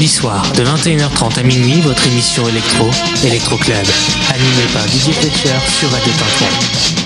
Vendredis soirs, de 21h30 à minuit, votre émission électro, Electro Club, animée par DJ Fletcher sur Radio Tintin.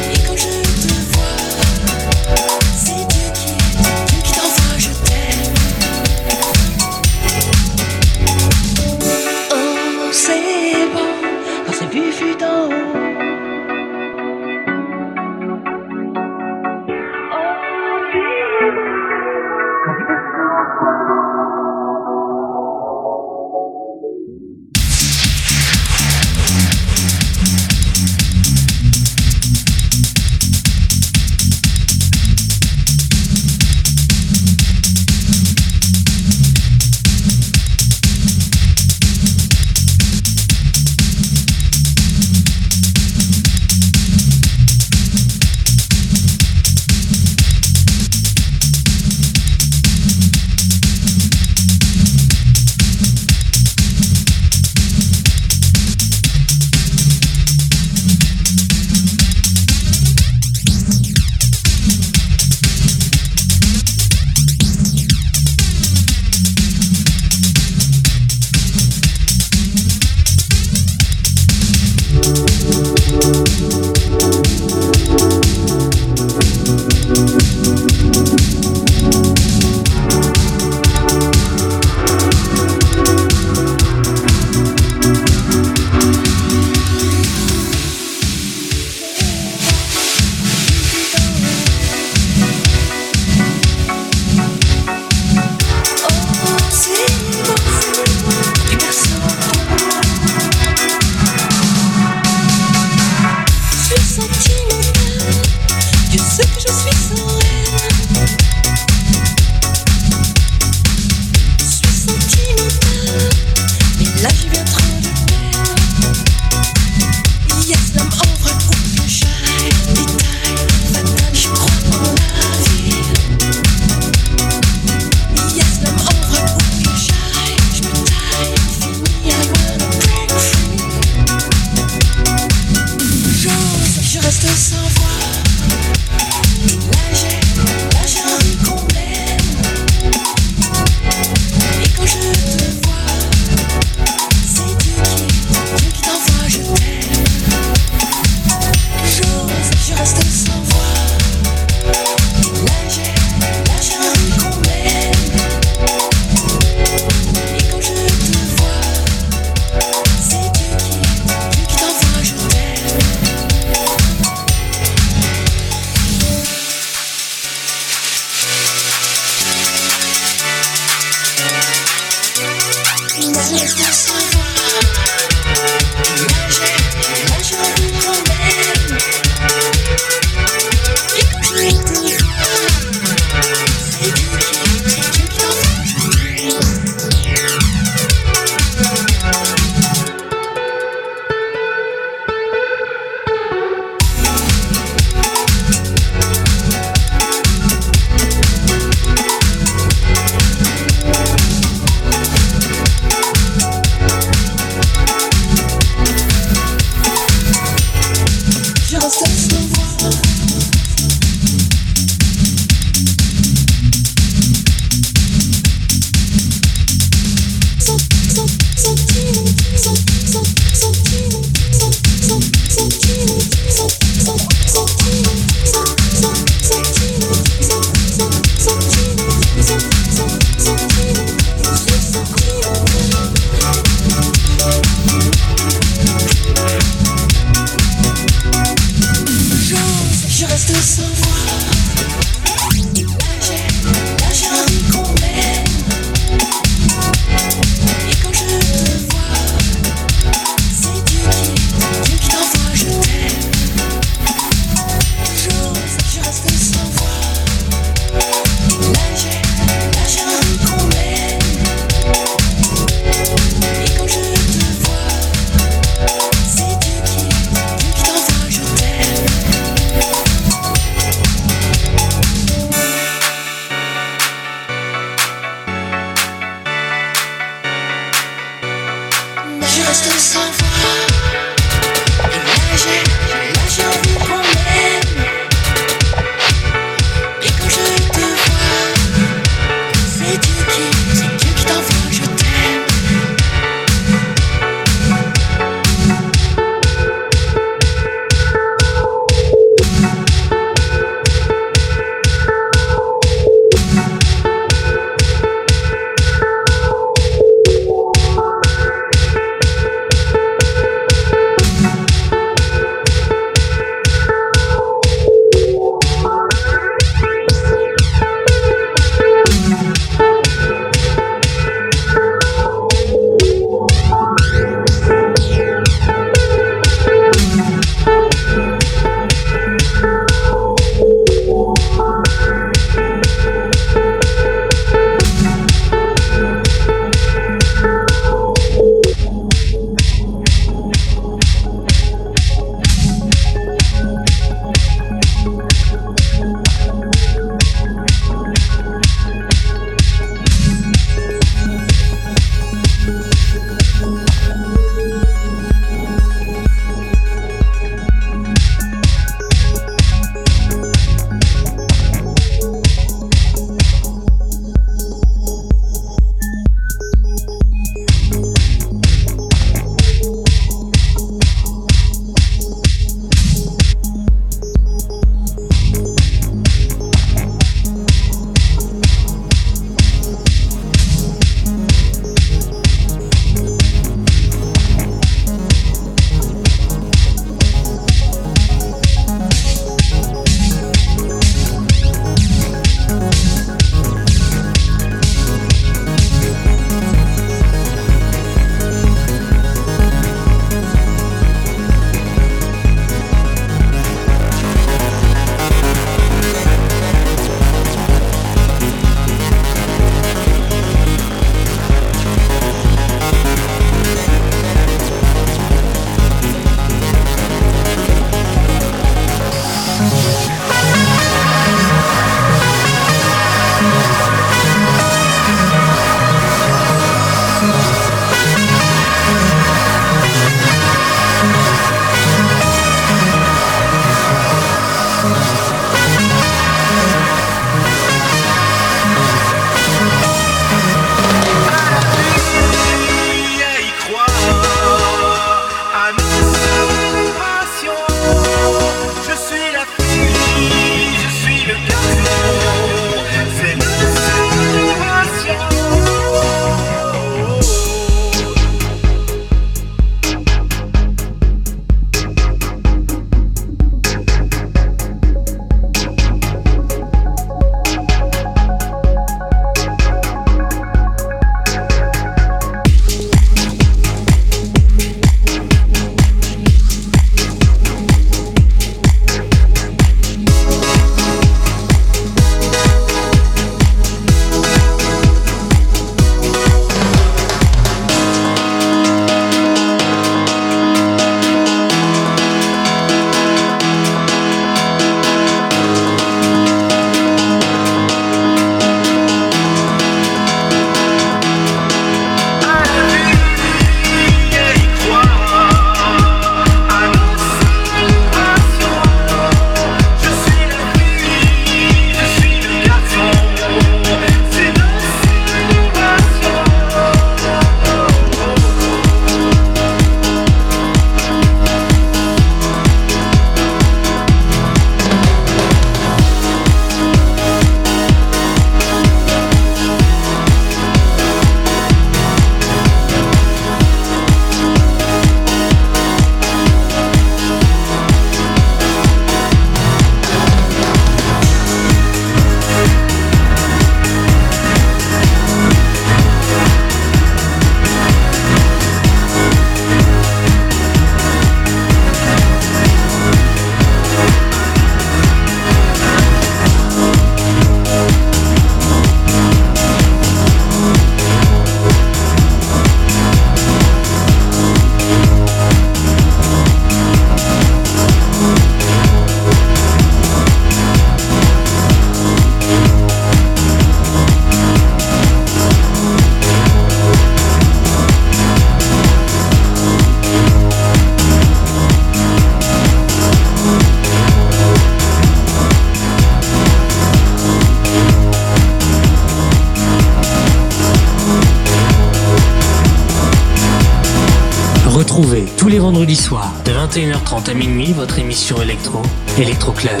21h30 à minuit votre émission électro, Electro Club,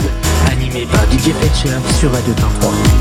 animée par DJ Fetcher sur Radio 23.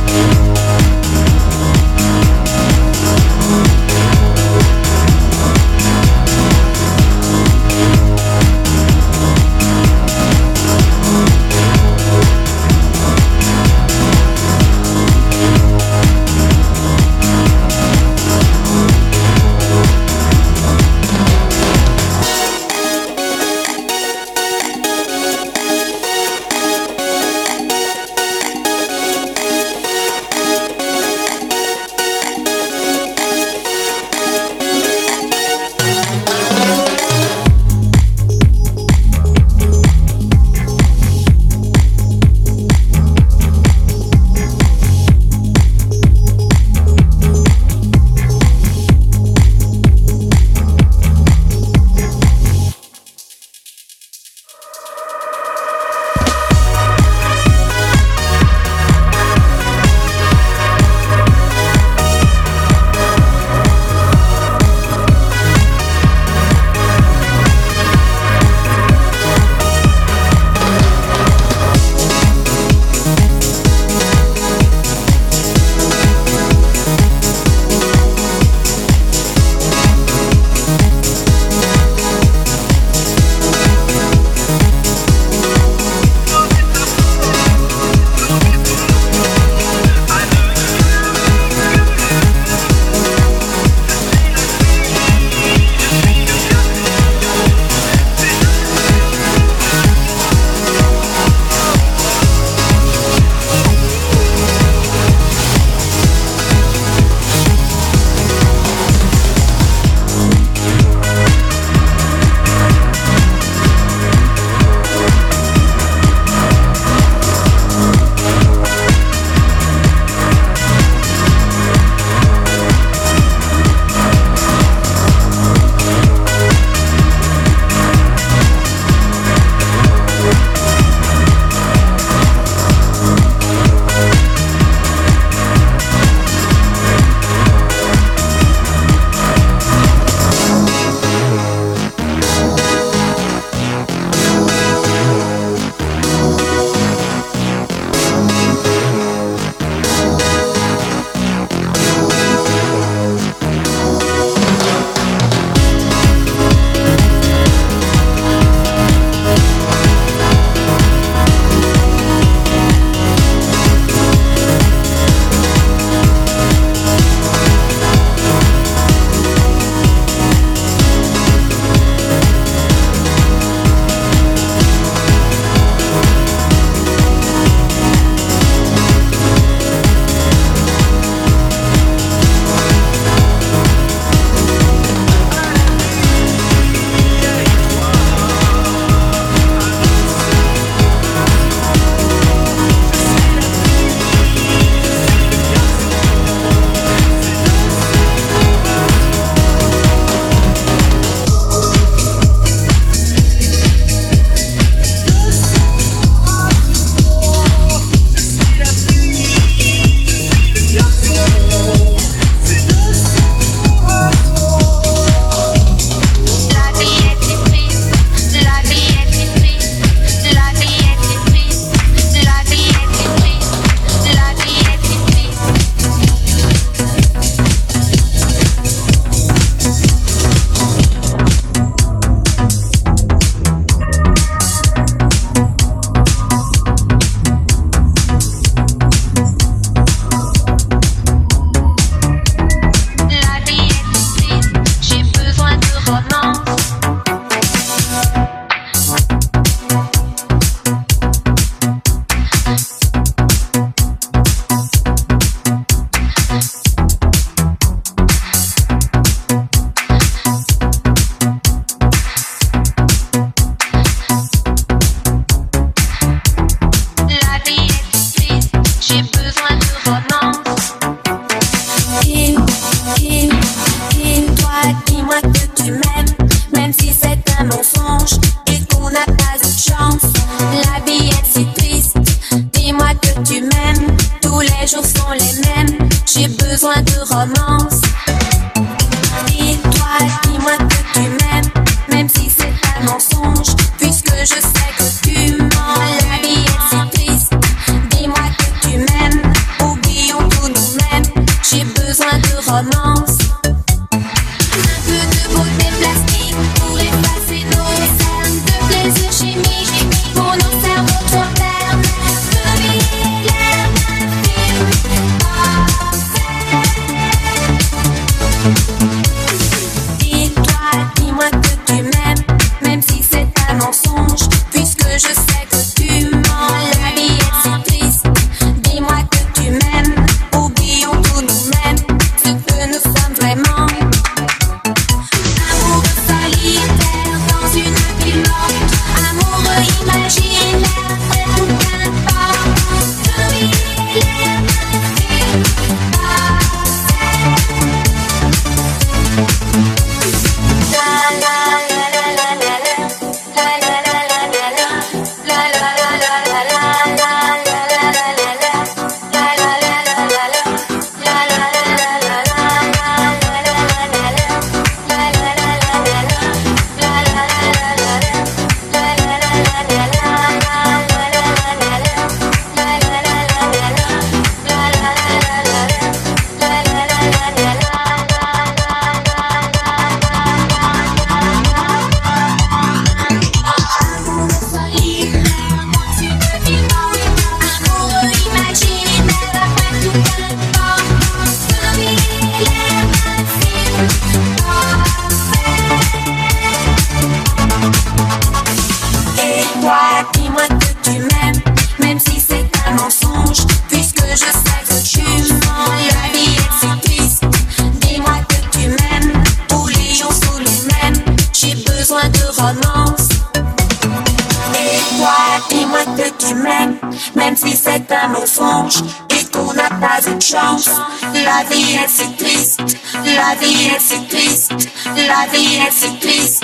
La vie est si triste, la vie est si triste, la vie est si triste,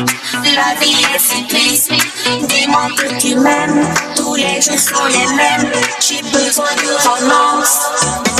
la vie est si triste. Dis-moi que tu m'aimes, tous les jours sont les mêmes. J'ai besoin de romance.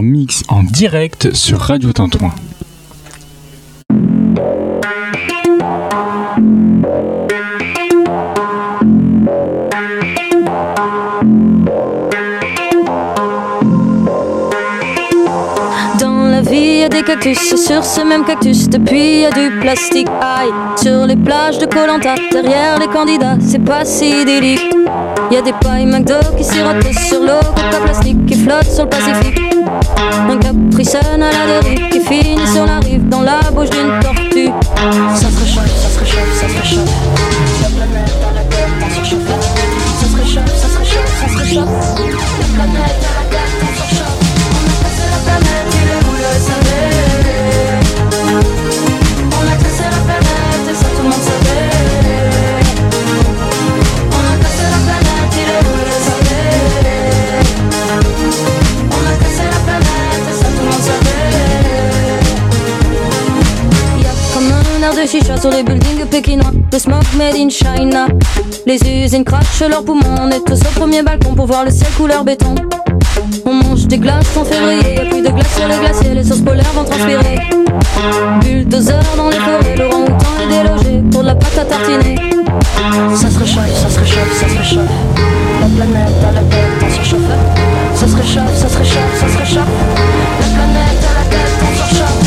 Mix en direct sur Radio Tintouin. des cactus, sur ce même cactus, depuis y a du plastique. Aïe, sur les plages de Colanta, derrière les candidats, c'est pas si idyllique. Y a des pailles McDo qui sirotent sur l'eau, coca plastique qui flotte sur le Pacifique. Un capricène à la dérive qui finit sur la rive dans la bouche d'une tortue. Ça se réchauffe, ça se réchauffe, ça se réchauffe. La planète dans la tête, on surchauffe. Ça se réchauffe, ça se réchauffe, ça se réchauffe. La planète chat sur les buildings pékinois. Le smoke made in China. Les usines crachent leurs poumons. On est tous au premier balcon pour voir le ciel couleur béton. On mange des glaces en février, plus de glace sur les glaciers, les sources polaires vont transpirer. Bulldozer dans les forêts, le rang est délogé pour la pâte à tartiner. Ça se réchauffe, ça se réchauffe, ça se réchauffe. La planète à la tête en surchauffe. Ça se réchauffe, ça se réchauffe, ça se réchauffe. La planète à la tête en surchauffe.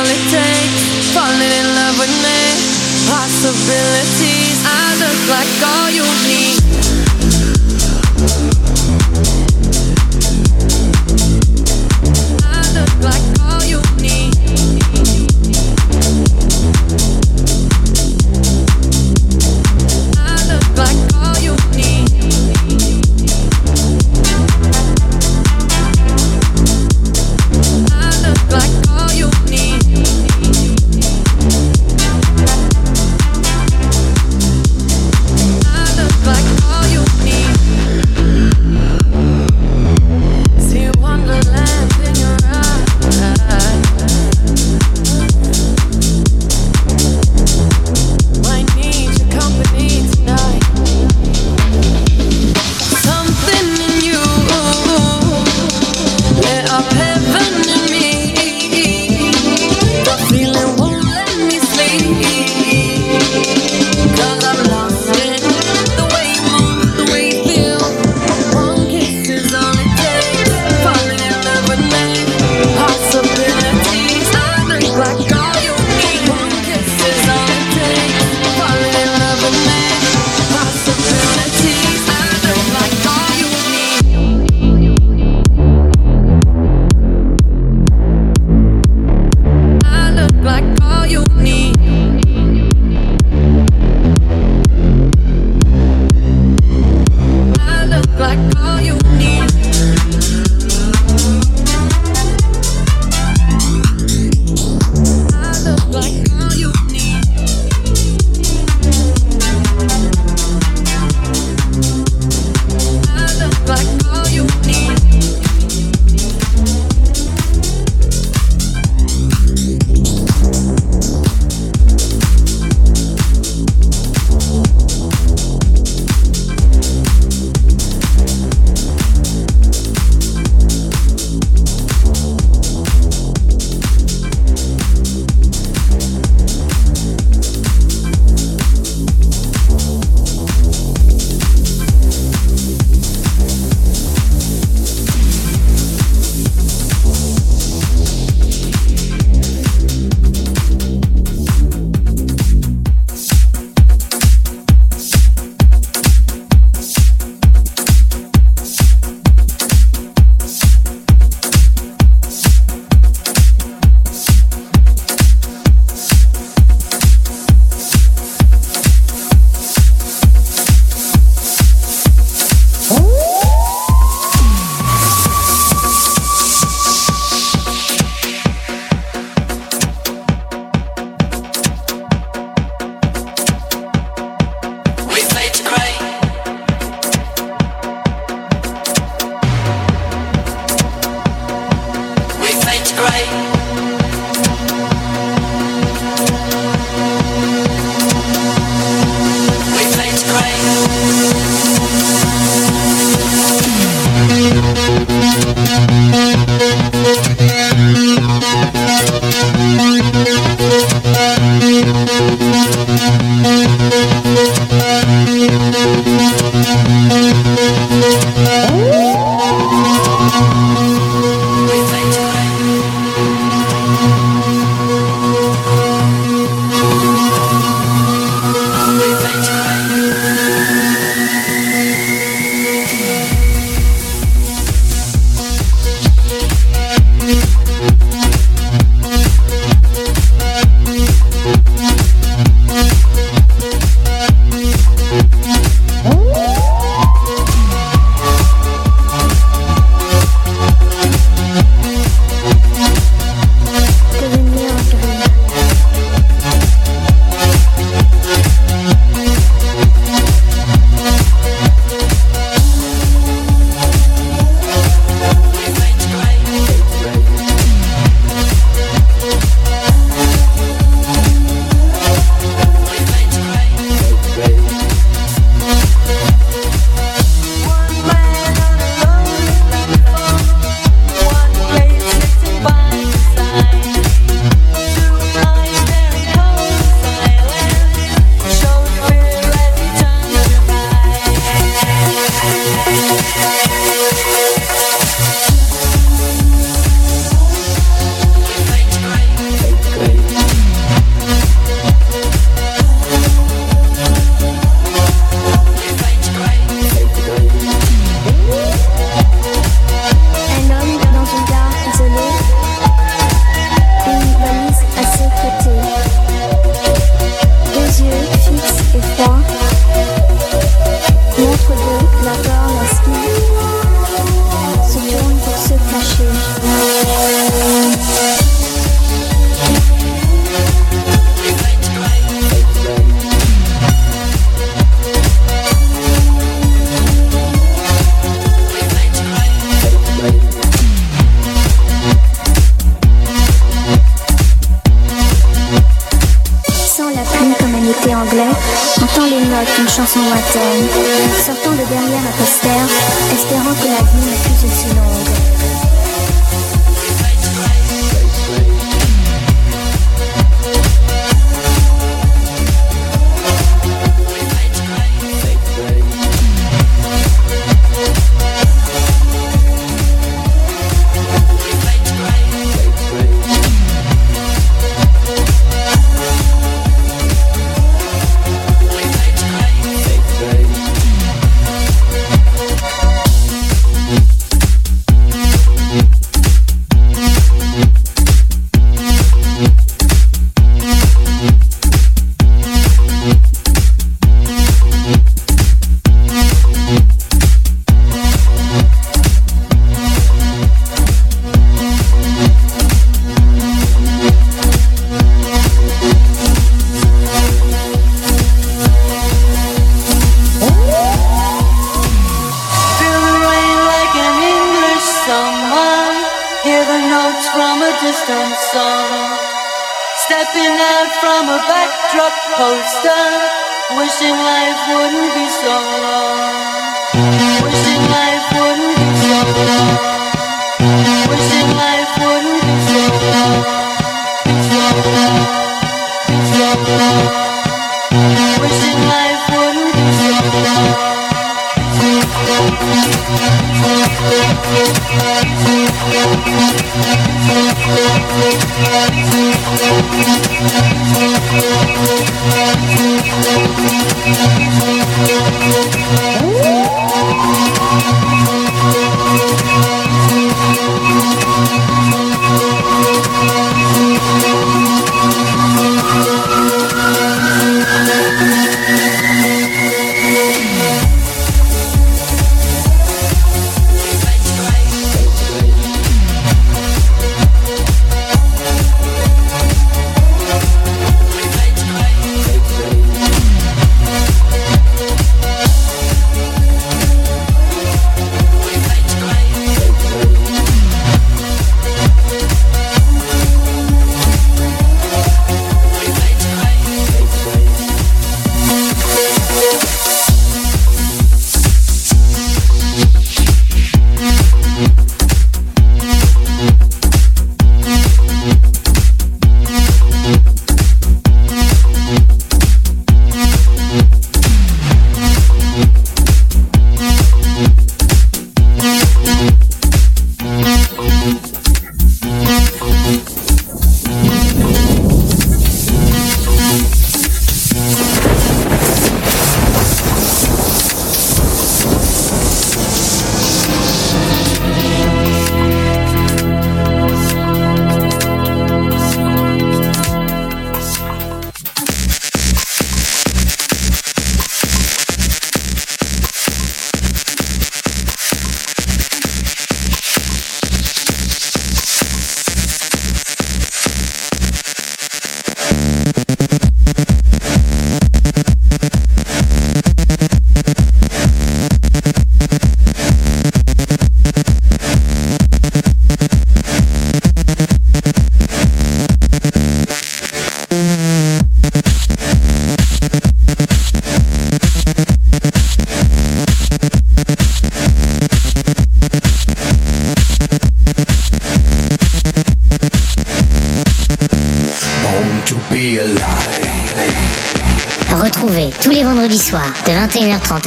all it takes. Falling in love with me, possibilities. I look like all you need.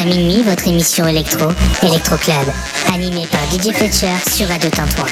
à minuit, votre émission électro, Electro Club, animée par DJ Fletcher sur Radio Tintouin.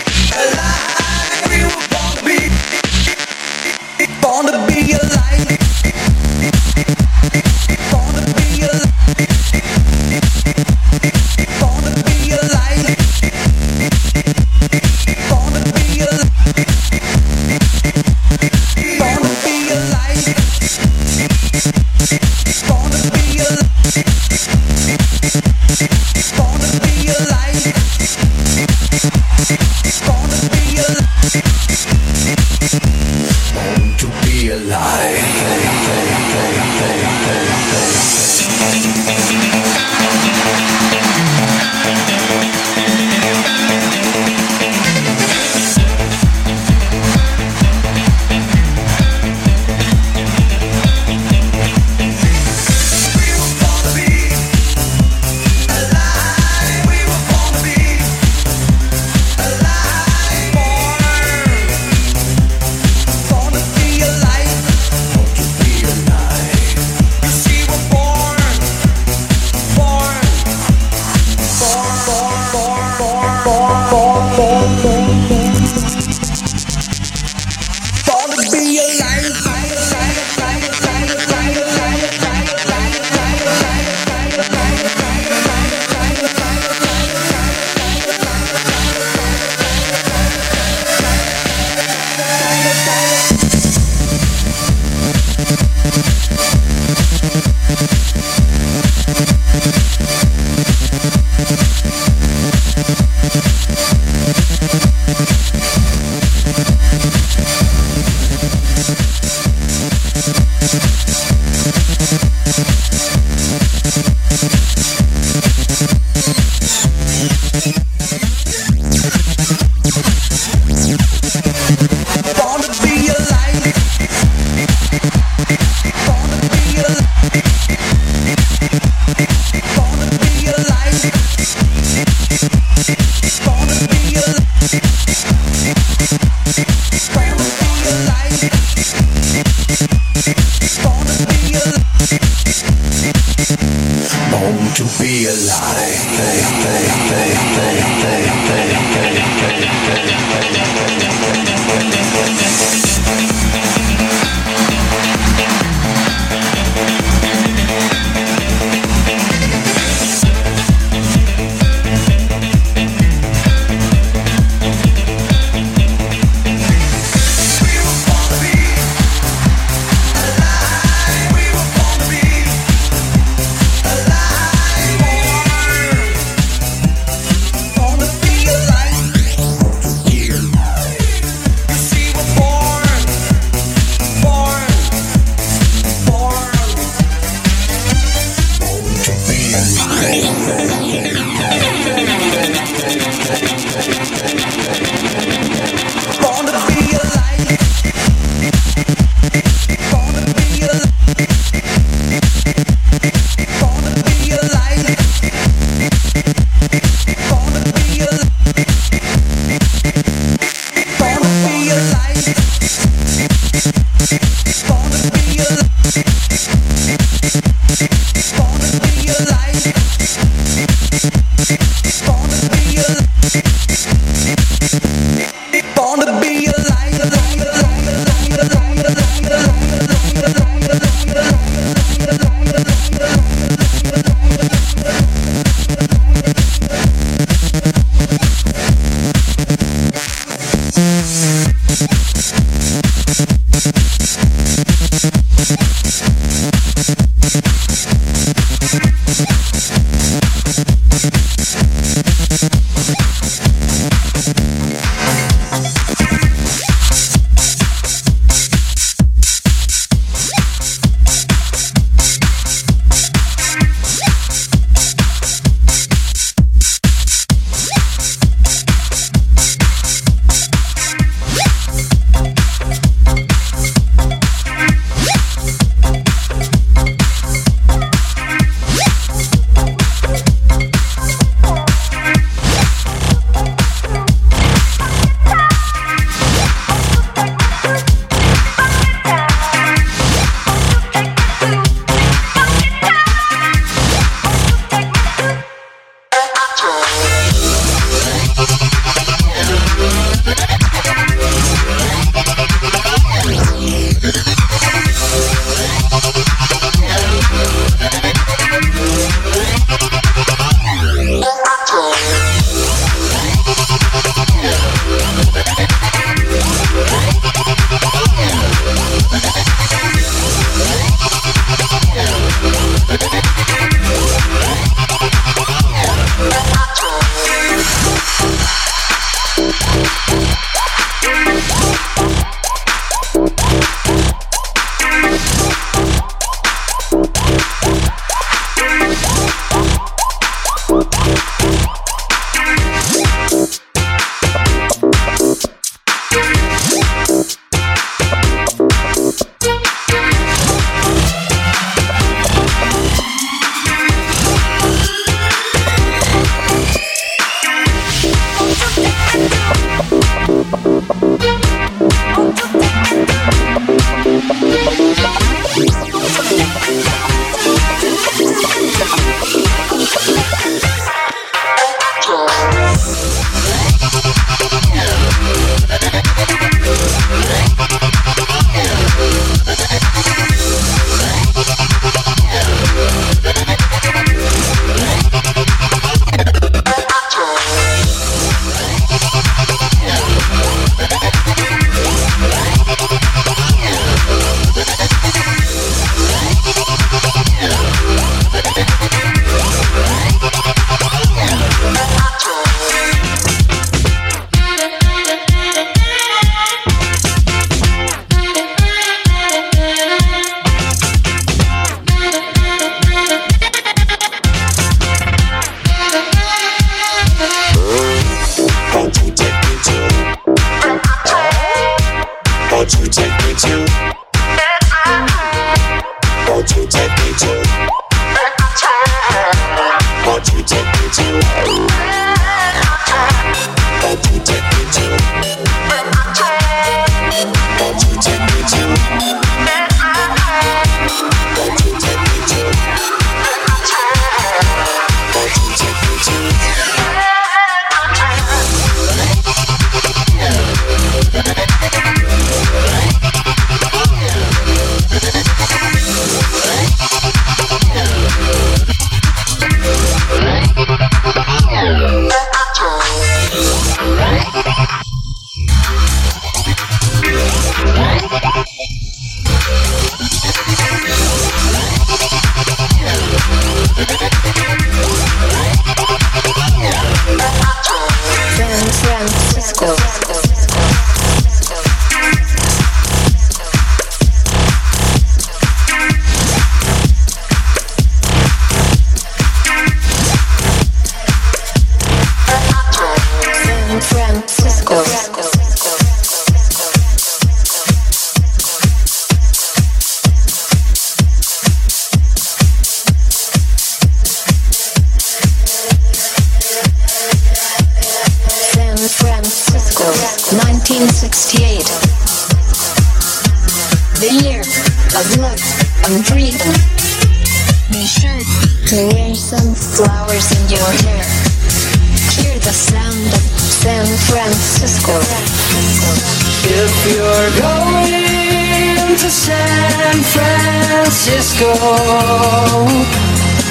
Going to San Francisco.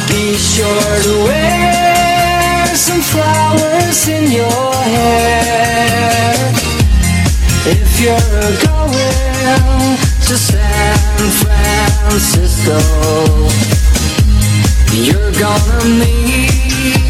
Be sure to wear some flowers in your hair. If you're going to San Francisco, you're gonna meet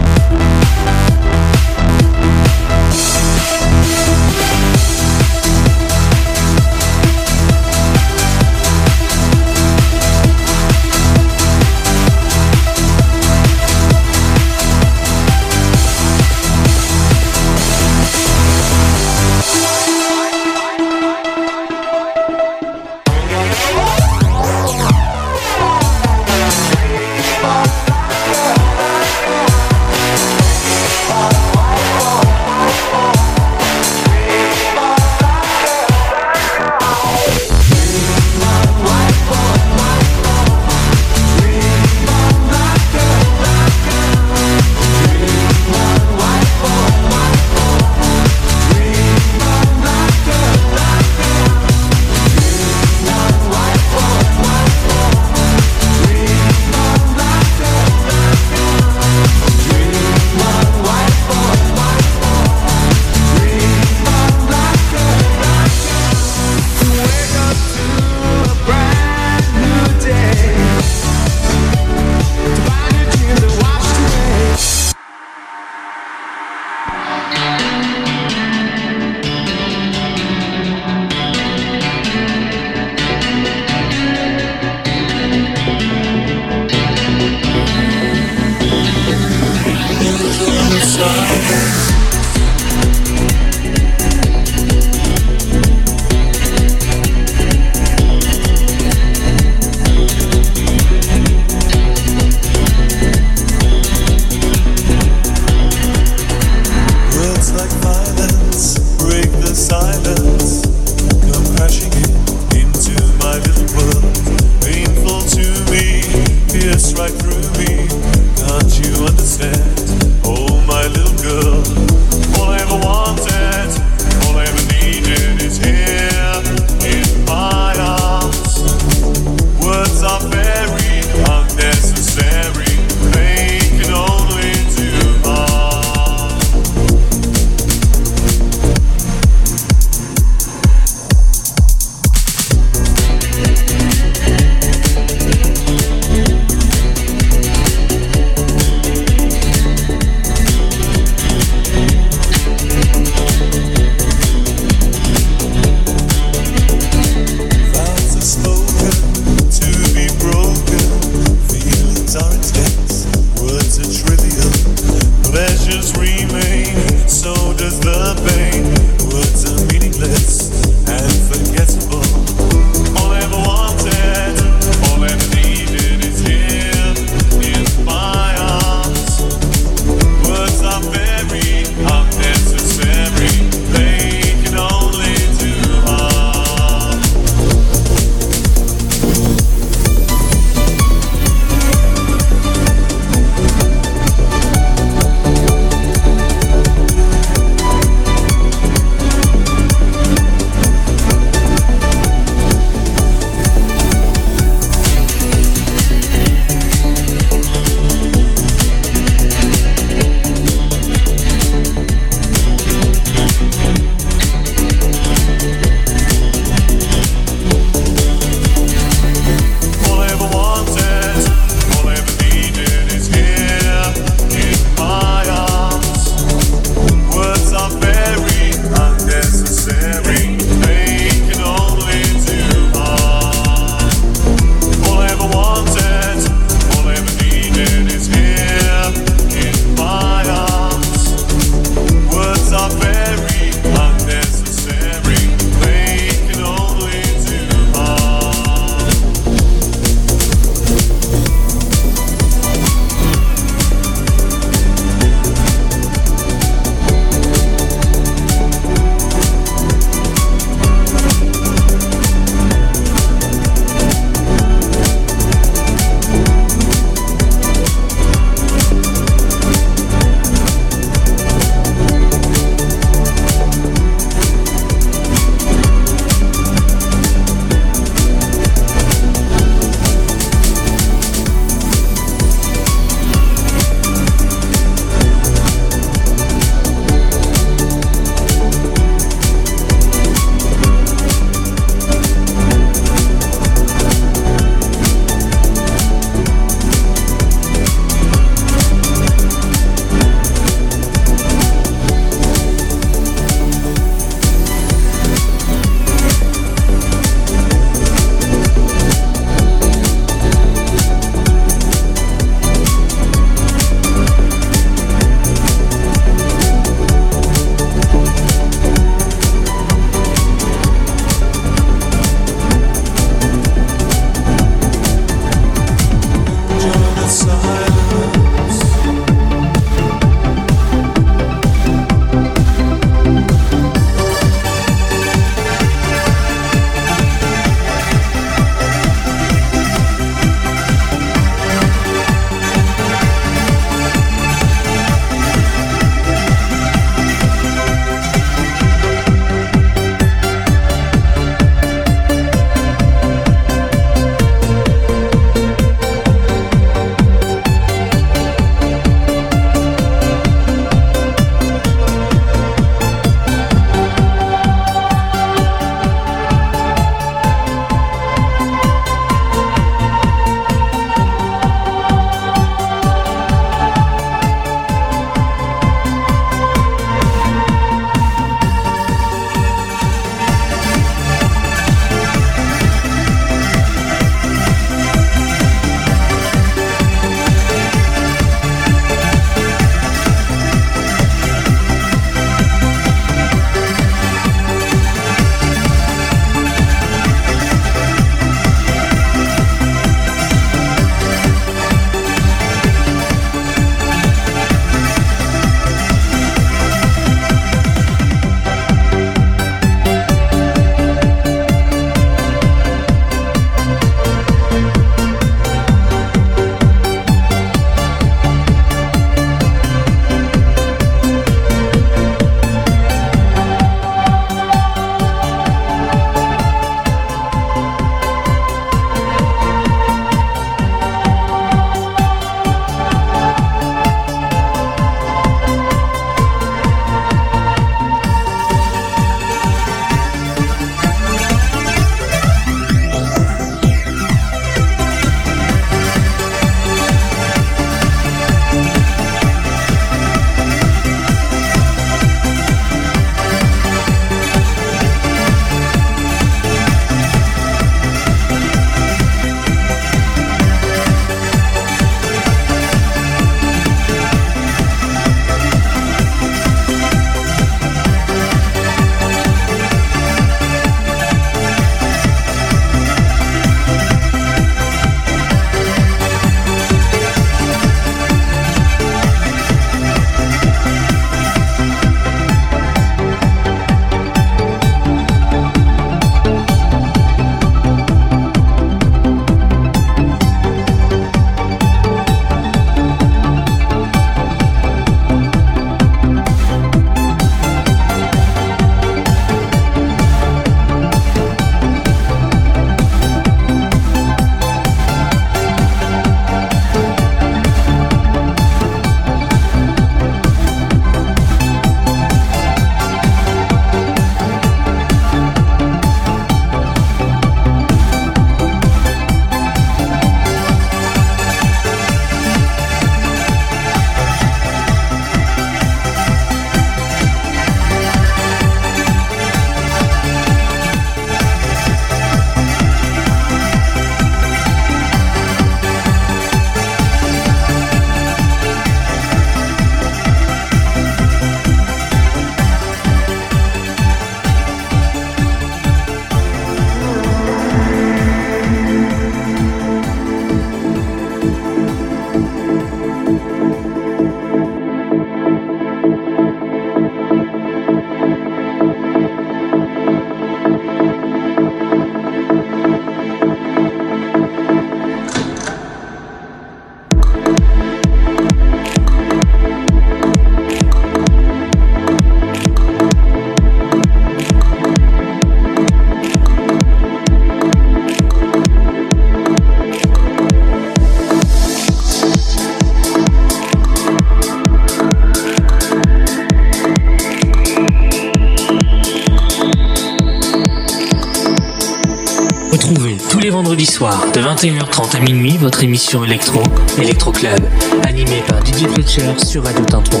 de 21h30 à minuit, votre émission électro, Electro Club, animée par DJ Fletcher sur Radio Tintouin.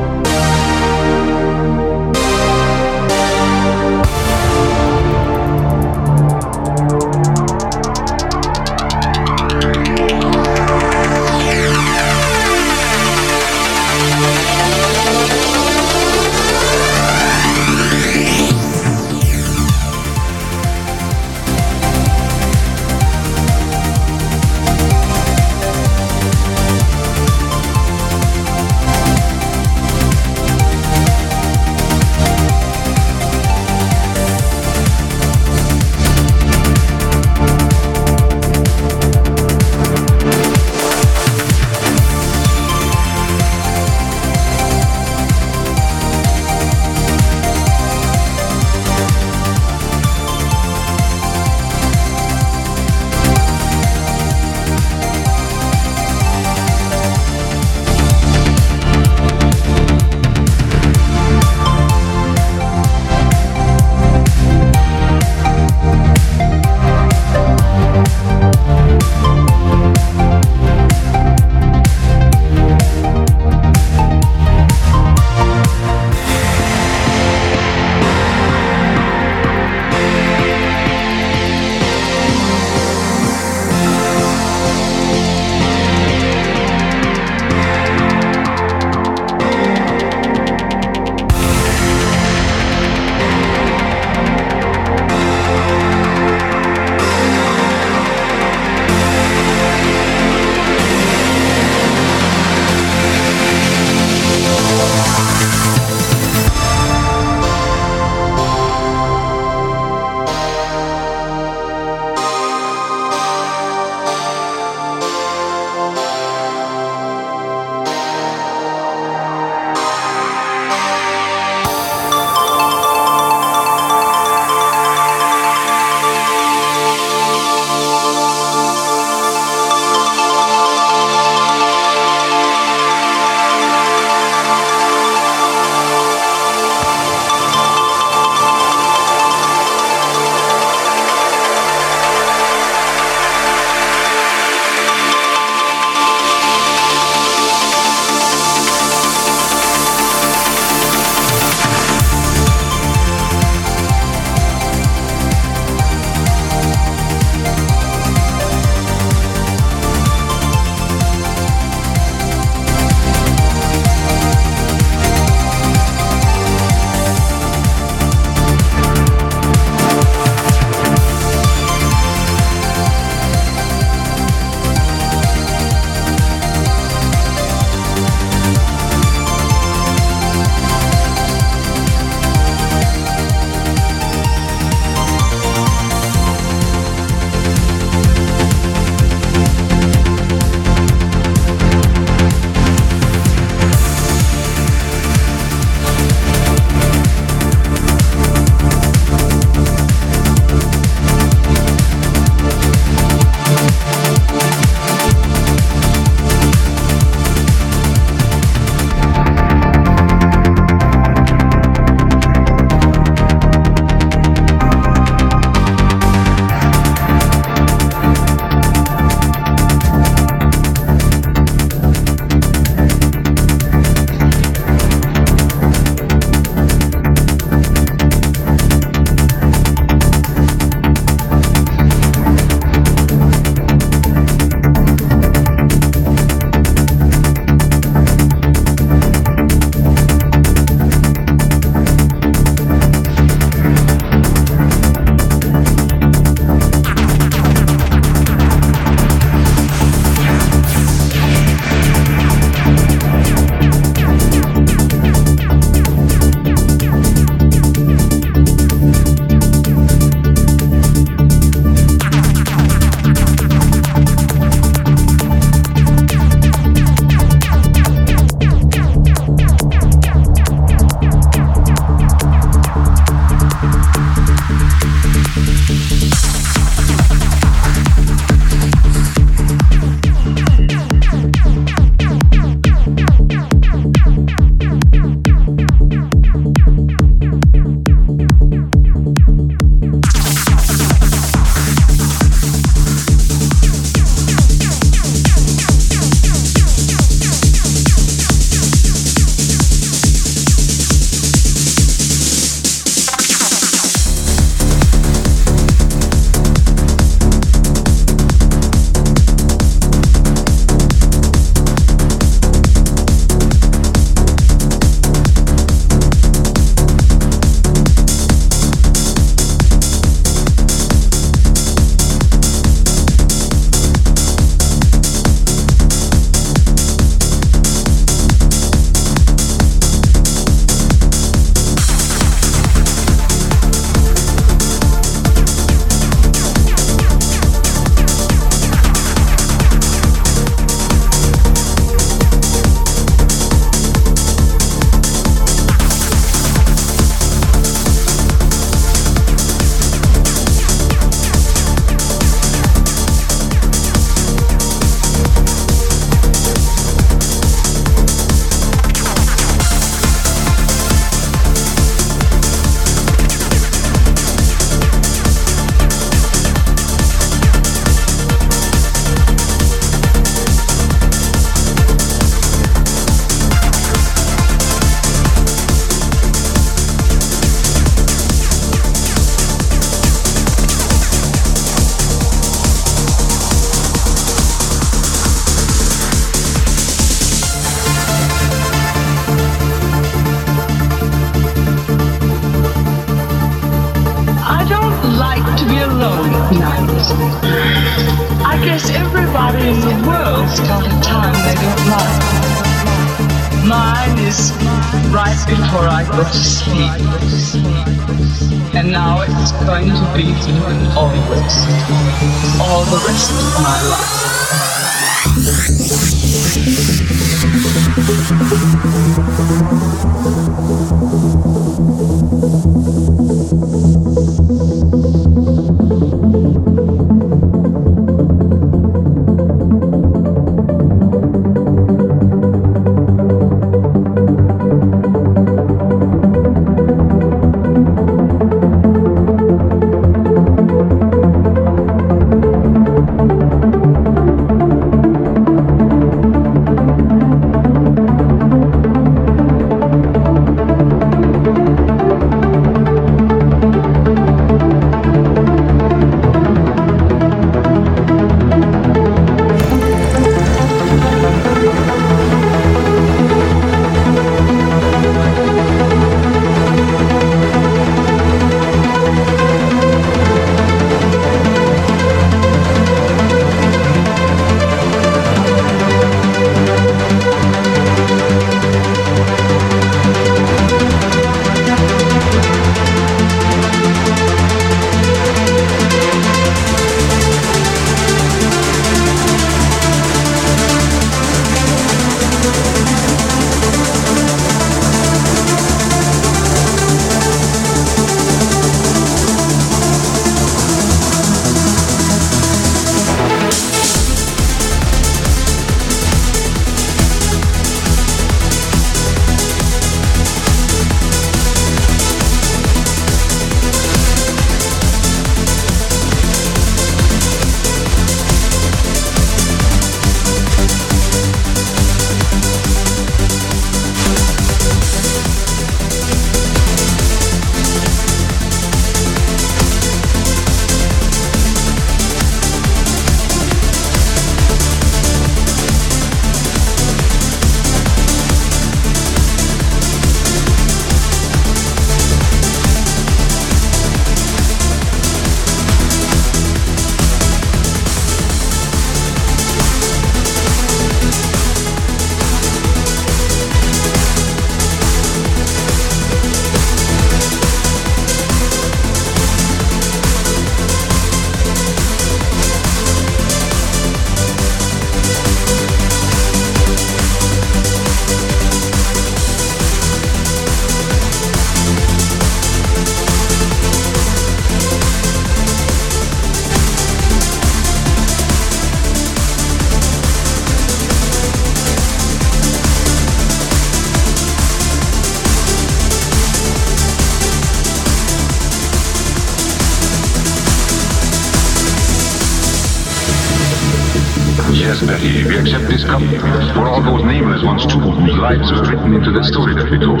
was once too whose lives were written into the story that we told.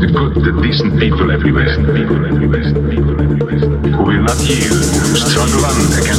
The good, the decent people everywhere, people everywhere, who will not yield, who struggle on against